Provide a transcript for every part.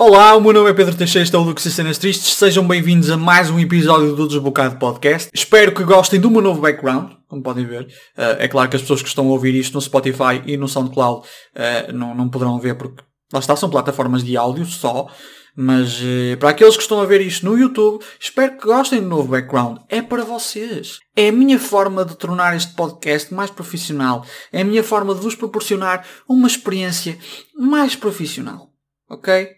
Olá, o meu nome é Pedro Teixeira, estou do Que Se Cenas Tristes. Sejam bem-vindos a mais um episódio do Desbocado Podcast. Espero que gostem do meu novo background, como podem ver. Uh, é claro que as pessoas que estão a ouvir isto no Spotify e no SoundCloud uh, não, não poderão ver porque lá está, são plataformas de áudio só. Mas uh, para aqueles que estão a ver isto no YouTube, espero que gostem do novo background. É para vocês. É a minha forma de tornar este podcast mais profissional. É a minha forma de vos proporcionar uma experiência mais profissional. Ok?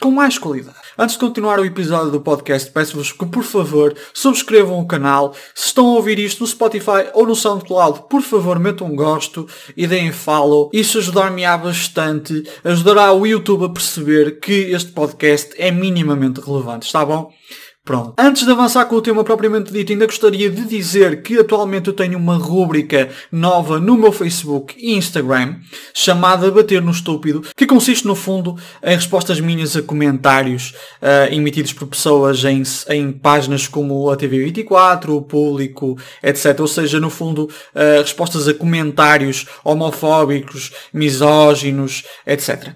Com mais qualidade. Antes de continuar o episódio do podcast, peço-vos que, por favor, subscrevam o canal. Se estão a ouvir isto no Spotify ou no SoundCloud, por favor, metam um gosto e deem follow. Isso ajudar-me-á bastante. Ajudará o YouTube a perceber que este podcast é minimamente relevante. Está bom? Pronto. Antes de avançar com o tema propriamente dito, ainda gostaria de dizer que atualmente eu tenho uma rúbrica nova no meu Facebook e Instagram chamada Bater no Estúpido, que consiste no fundo em respostas minhas a comentários uh, emitidos por pessoas em, em páginas como a TV24, o Público, etc. Ou seja, no fundo, uh, respostas a comentários homofóbicos, misóginos, etc.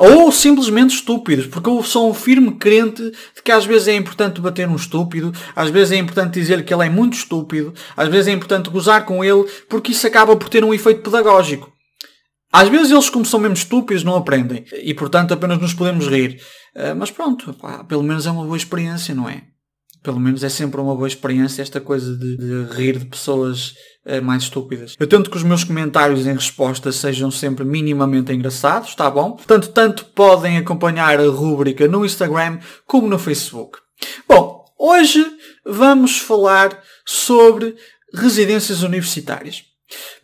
Ou simplesmente estúpidos, porque eu sou um firme crente de que às vezes é importante bater um estúpido, às vezes é importante dizer que ele é muito estúpido, às vezes é importante gozar com ele, porque isso acaba por ter um efeito pedagógico. Às vezes eles, como são mesmo estúpidos, não aprendem. E, portanto, apenas nos podemos rir. Uh, mas pronto, pá, pelo menos é uma boa experiência, não é? Pelo menos é sempre uma boa experiência esta coisa de, de rir de pessoas uh, mais estúpidas. Eu tento que os meus comentários em resposta sejam sempre minimamente engraçados, tá bom? Portanto, tanto podem acompanhar a rúbrica no Instagram como no Facebook. Bom, hoje vamos falar sobre residências universitárias.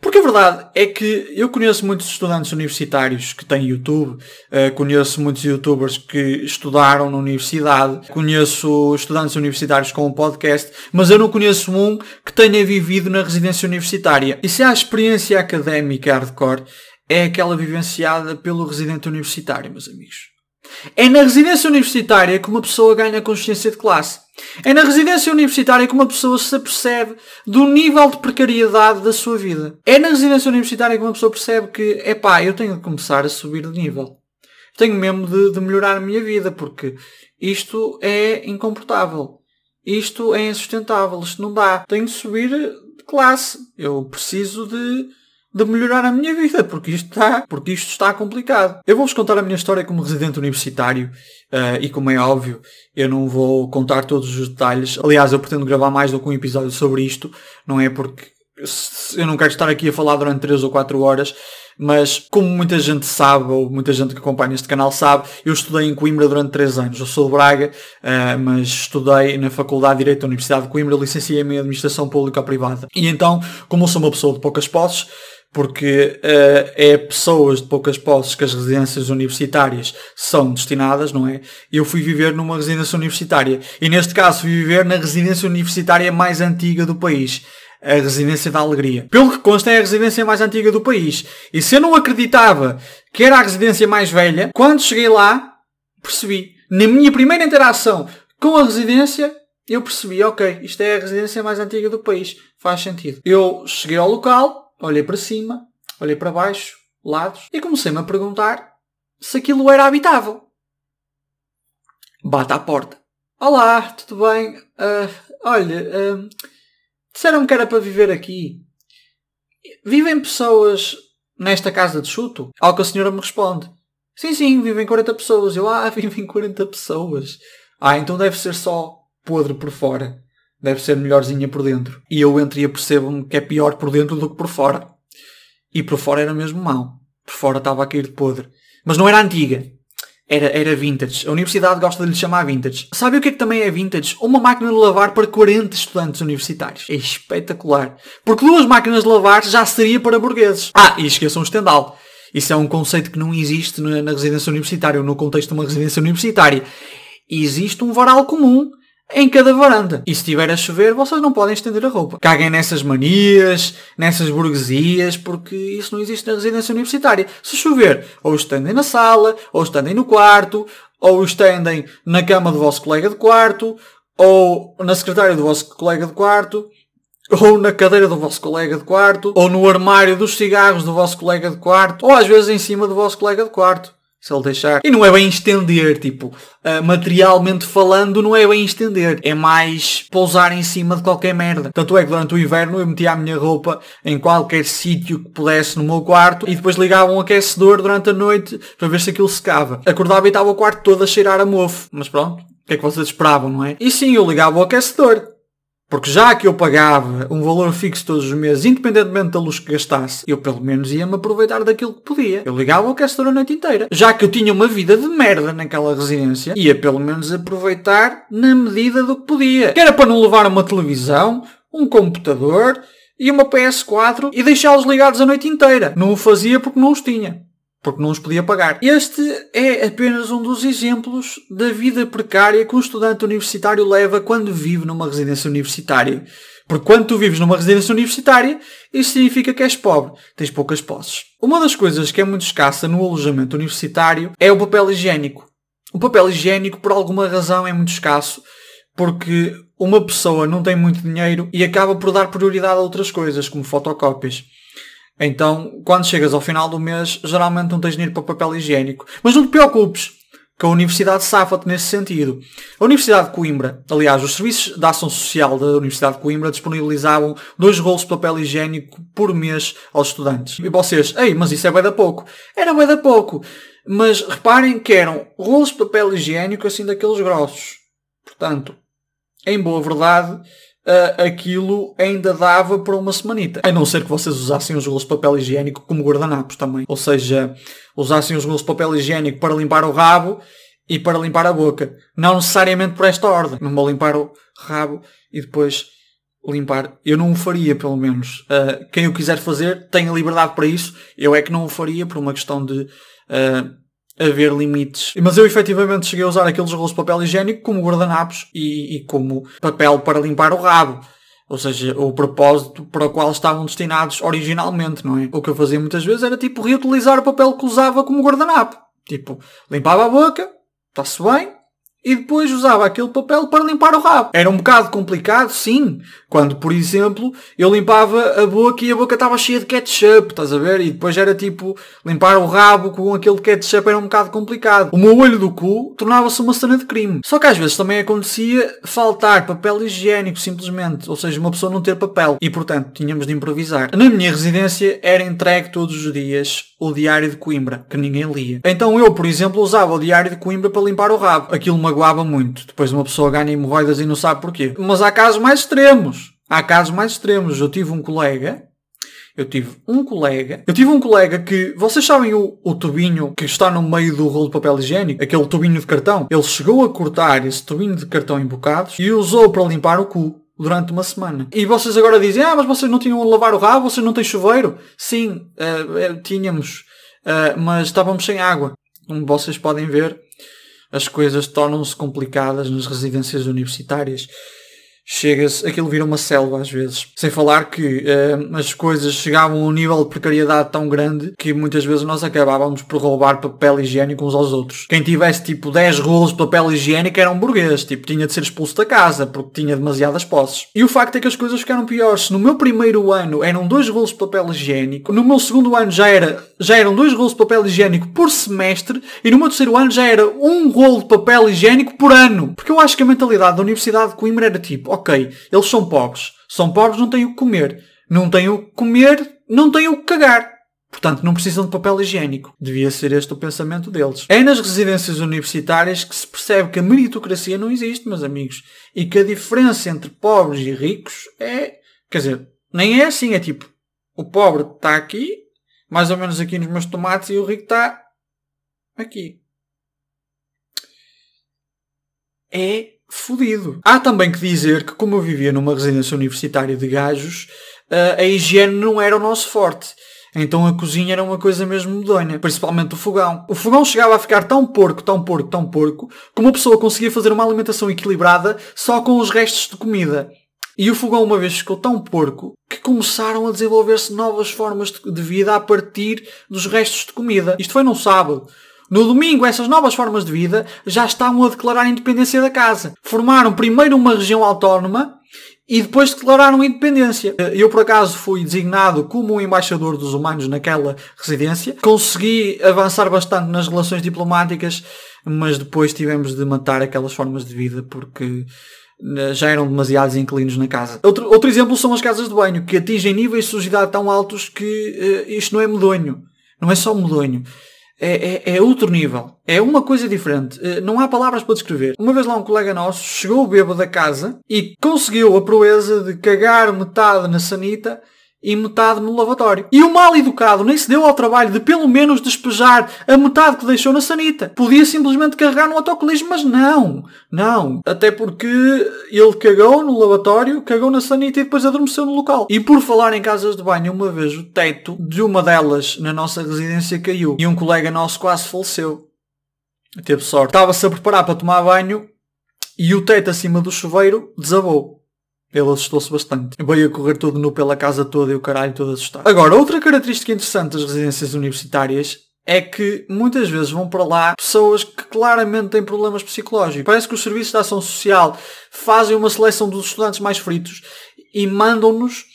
Porque a verdade é que eu conheço muitos estudantes universitários que têm YouTube, uh, conheço muitos youtubers que estudaram na universidade, conheço estudantes universitários com um podcast, mas eu não conheço um que tenha vivido na residência universitária. E se há experiência académica hardcore, é aquela vivenciada pelo residente universitário, meus amigos. É na residência universitária que uma pessoa ganha consciência de classe. É na residência universitária que uma pessoa se apercebe do nível de precariedade da sua vida. É na residência universitária que uma pessoa percebe que, epá, eu tenho de começar a subir de nível. Tenho mesmo de, de melhorar a minha vida, porque isto é incomportável. Isto é insustentável. Isto não dá. Tenho de subir de classe. Eu preciso de de melhorar a minha vida, porque isto está, porque isto está complicado. Eu vou-vos contar a minha história como residente universitário uh, e como é óbvio, eu não vou contar todos os detalhes. Aliás, eu pretendo gravar mais do que um episódio sobre isto, não é porque eu não quero estar aqui a falar durante 3 ou 4 horas, mas como muita gente sabe, ou muita gente que acompanha este canal sabe, eu estudei em Coimbra durante 3 anos. Eu sou de Braga, uh, mas estudei na Faculdade de Direito da Universidade de Coimbra, licenciei-me em Administração Pública Privada. E então, como eu sou uma pessoa de poucas posses, porque uh, é pessoas de poucas posses que as residências universitárias são destinadas, não é? Eu fui viver numa residência universitária e neste caso fui viver na residência universitária mais antiga do país, a Residência da Alegria. Pelo que consta é a residência mais antiga do país. E se eu não acreditava que era a residência mais velha, quando cheguei lá, percebi. Na minha primeira interação com a residência, eu percebi, ok, isto é a residência mais antiga do país. Faz sentido. Eu cheguei ao local, olhei para cima, olhei para baixo, lados, e comecei-me a perguntar se aquilo era habitável. Bate à porta. Olá, tudo bem? Uh, olha, uh, disseram-me que era para viver aqui. Vivem pessoas nesta casa de chuto? Ao que a senhora me responde. Sim, sim, vivem 40 pessoas. Eu, ah, vivem 40 pessoas. Ah, então deve ser só podre por fora deve ser melhorzinha por dentro. E eu entro e percebo-me que é pior por dentro do que por fora. E por fora era mesmo mau. Por fora estava a cair de podre. Mas não era antiga. Era, era vintage. A universidade gosta de lhe chamar vintage. Sabe o que é que também é vintage? Uma máquina de lavar para 40 estudantes universitários. É espetacular. Porque duas máquinas de lavar já seria para burgueses. Ah, e esqueçam o estendal. Isso é um conceito que não existe na, na residência universitária ou no contexto de uma residência universitária. Existe um varal comum em cada varanda. E se estiver a chover, vocês não podem estender a roupa. Caguem nessas manias, nessas burguesias, porque isso não existe na residência universitária. Se chover, ou estendem na sala, ou estendem no quarto, ou estendem na cama do vosso colega de quarto, ou na secretária do vosso colega de quarto, ou na cadeira do vosso colega de quarto, ou no armário dos cigarros do vosso colega de quarto, ou às vezes em cima do vosso colega de quarto. Se ele deixar. E não é bem estender, tipo, uh, materialmente falando, não é bem estender. É mais pousar em cima de qualquer merda. Tanto é que durante o inverno eu metia a minha roupa em qualquer sítio que pudesse no meu quarto e depois ligava um aquecedor durante a noite para ver se aquilo secava. Acordava e estava o quarto todo a cheirar a mofo. Mas pronto, o que é que vocês esperavam, não é? E sim, eu ligava o aquecedor. Porque já que eu pagava um valor fixo todos os meses, independentemente da luz que gastasse, eu pelo menos ia-me aproveitar daquilo que podia. Eu ligava o aquecedor a noite inteira. Já que eu tinha uma vida de merda naquela residência, ia pelo menos aproveitar na medida do que podia. Que era para não levar uma televisão, um computador e uma PS4 e deixá-los ligados a noite inteira. Não o fazia porque não os tinha porque não os podia pagar. Este é apenas um dos exemplos da vida precária que um estudante universitário leva quando vive numa residência universitária. Porque quando tu vives numa residência universitária, isso significa que és pobre, tens poucas posses. Uma das coisas que é muito escassa no alojamento universitário é o papel higiênico. O papel higiênico, por alguma razão, é muito escasso, porque uma pessoa não tem muito dinheiro e acaba por dar prioridade a outras coisas, como fotocópias. Então, quando chegas ao final do mês, geralmente não tens dinheiro para papel higiênico. Mas não te preocupes, que a Universidade safa-te nesse sentido. A Universidade de Coimbra, aliás, os serviços de ação social da Universidade de Coimbra disponibilizavam dois rolos de papel higiênico por mês aos estudantes. E vocês, ei, mas isso é bem da pouco. Era bem da pouco. Mas reparem que eram rolos de papel higiênico assim daqueles grossos. Portanto, em boa verdade, uh, aquilo ainda dava para uma semanita. A não ser que vocês usassem os rolos de papel higiênico como guardanapos também. Ou seja, usassem os rolos de papel higiênico para limpar o rabo e para limpar a boca. Não necessariamente por esta ordem. Não vou limpar o rabo e depois limpar. Eu não o faria, pelo menos. Uh, quem o quiser fazer tem a liberdade para isso. Eu é que não o faria por uma questão de uh, haver limites. Mas eu efetivamente cheguei a usar aqueles rolos de papel higiênico como guardanapos e, e como papel para limpar o rabo. Ou seja, o propósito para o qual estavam destinados originalmente, não é? O que eu fazia muitas vezes era tipo reutilizar o papel que usava como guardanapo. Tipo, limpava a boca, está-se bem, e depois usava aquele papel para limpar o rabo. Era um bocado complicado, sim, quando, por exemplo, eu limpava a boca e a boca estava cheia de ketchup, estás a ver? E depois era tipo, limpar o rabo com aquele ketchup era um bocado complicado. O meu olho do cu tornava-se uma cena de crime. Só que às vezes também acontecia faltar papel higiênico, simplesmente. Ou seja, uma pessoa não ter papel. E portanto, tínhamos de improvisar. Na minha residência era entregue todos os dias o Diário de Coimbra, que ninguém lia. Então eu, por exemplo, usava o Diário de Coimbra para limpar o rabo. Aquilo magoava muito. Depois uma pessoa ganha hemorroidas e não sabe porquê. Mas há casos mais extremos. Há casos mais extremos. Eu tive um colega eu tive um colega, eu tive um colega que, vocês sabem o, o tubinho que está no meio do rolo de papel higiênico? Aquele tubinho de cartão? Ele chegou a cortar esse tubinho de cartão em bocados e usou para limpar o cu durante uma semana. E vocês agora dizem, ah, mas vocês não tinham a lavar o rabo, vocês não têm chuveiro? Sim, uh, tínhamos, uh, mas estávamos sem água. Como vocês podem ver, as coisas tornam-se complicadas nas residências universitárias chega-se, aquilo vira uma selva às vezes. Sem falar que uh, as coisas chegavam a um nível de precariedade tão grande que muitas vezes nós acabávamos por roubar papel higiênico uns aos outros. Quem tivesse tipo 10 rolos de papel higiênico era um burguês, tipo tinha de ser expulso da casa porque tinha demasiadas posses. E o facto é que as coisas ficaram piores. No meu primeiro ano eram dois rolos de papel higiênico, no meu segundo ano já, era, já eram dois rolos de papel higiênico por semestre e no meu terceiro ano já era um rolo de papel higiênico por ano. Porque eu acho que a mentalidade da Universidade de Coimbra era tipo, ok, eles são pobres. São pobres, não têm o que comer. Não têm o que comer, não têm o que cagar. Portanto, não precisam de papel higiênico. Devia ser este o pensamento deles. É nas residências universitárias que se percebe que a meritocracia não existe, meus amigos. E que a diferença entre pobres e ricos é. Quer dizer, nem é assim. É tipo, o pobre está aqui, mais ou menos aqui nos meus tomates, e o rico está aqui. É fodido. Há também que dizer que, como eu vivia numa residência universitária de gajos, eh, a higiene não era o nosso forte. Então a cozinha era uma coisa mesmo medonha, principalmente o fogão. O fogão chegava a ficar tão porco, tão porco, tão porco, que uma pessoa conseguia fazer uma alimentação equilibrada só com os restos de comida. E o fogão uma vez ficou tão porco começaram a desenvolver-se novas formas de vida a partir dos restos de comida. Isto foi num sábado. No domingo, essas novas formas de vida já estavam a declarar a independência da casa. Formaram primeiro uma região autónoma e depois declararam independência. Eu, por acaso, fui designado como o embaixador dos humanos naquela residência. Consegui avançar bastante nas relações diplomáticas, mas depois tivemos de matar aquelas formas de vida porque eh, já eram demasiados inquilinos na casa. Outro, outro exemplo são as casas de banho, que atingem níveis de sujidade tão altos que uh, isto não é medonho. Não é só medonho. É, é, é, outro nível. É uma coisa diferente. Uh, não há palavras para descrever. Uma vez lá um colega nosso chegou bêbado da casa e conseguiu a proeza de cagar metade na sanita e metade no lavatório. E o mal educado nem se deu ao trabalho de pelo menos despejar a metade que deixou na sanita. Podia simplesmente carregar no autocolismo, mas não. Não. Até porque ele cagou no lavatório, cagou na sanita e depois adormeceu no local. E por falar em casas de banho, uma vez o teto de uma delas na nossa residência caiu e um colega nosso quase faleceu. Teve sorte. Estava-se a preparar para tomar banho e o teto acima do chuveiro desabou. Ele assustou-se bastante. Veio a correr todo nu pela casa toda e o caralho todo assustado. Agora, outra característica interessante das residências universitárias é que muitas vezes vão para lá pessoas que claramente têm problemas psicológicos. Parece que os serviços de ação social fazem uma seleção dos estudantes mais fritos e mandam-nos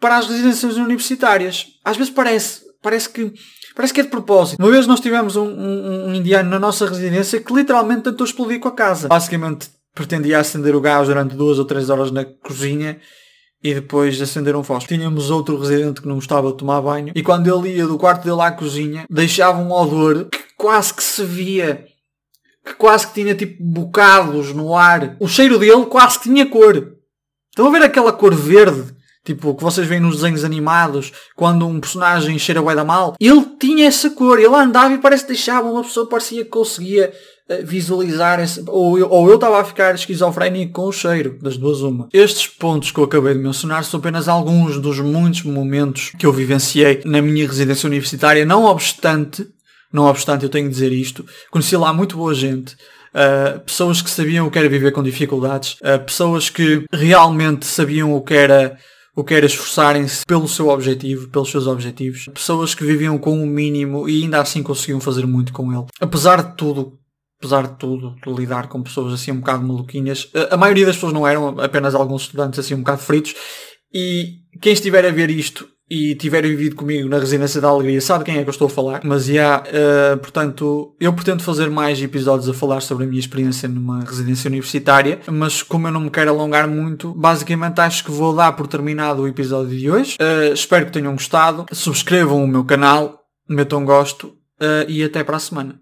para as residências universitárias. Às vezes parece, parece que Parece que é de propósito. Uma vez nós tivemos um, um, um, indiano na nossa residência que literalmente tentou explodir com a casa. Basicamente pretendia acender o gás durante duas ou três horas na cozinha e depois acender um fósforo. Tínhamos outro residente que não gostava de tomar banho e quando ele ia do quarto dele à cozinha deixava um odor que quase que se via que quase que tinha tipo bocados no ar. O cheiro dele quase que tinha cor. Estão a ver aquela cor verde? Tipo, que vocês veem nos desenhos animados, quando um personagem cheira bué da mal. Ele tinha essa cor. Ele andava e parece que deixava uma pessoa, parecia que conseguia visualizar esse, ou, eu, ou eu estava a ficar esquizofrénico com o cheiro, das duas uma. Estes pontos que eu acabei de mencionar são apenas alguns dos muitos momentos que eu vivenciei na minha residência universitária, não obstante, não obstante eu tenho de dizer isto, conheci lá muito boa gente, Uh, pessoas que sabiam o que era viver com dificuldades, uh, pessoas que realmente sabiam o que era o que era esforçarem-se pelo seu objetivo, pelos seus objetivos, pessoas que viviam com o mínimo e ainda assim conseguiam fazer muito com ele. Apesar de tudo apesar de tudo, de lidar com pessoas assim um bocado maluquinhas. A maioria das pessoas não eram, apenas alguns estudantes assim um bocado fritos. E quem estiver a ver isto e tiver vivido comigo na Residência da Alegria sabe quem é que eu estou a falar. Mas yeah, uh, portanto, eu pretendo fazer mais episódios a falar sobre a minha experiência numa residência universitária. Mas como eu não me quero alongar muito, basicamente acho que vou dar por terminado o episódio de hoje. Uh, espero que tenham gostado. Subscrevam o meu canal, metam gosto uh, e até para a semana.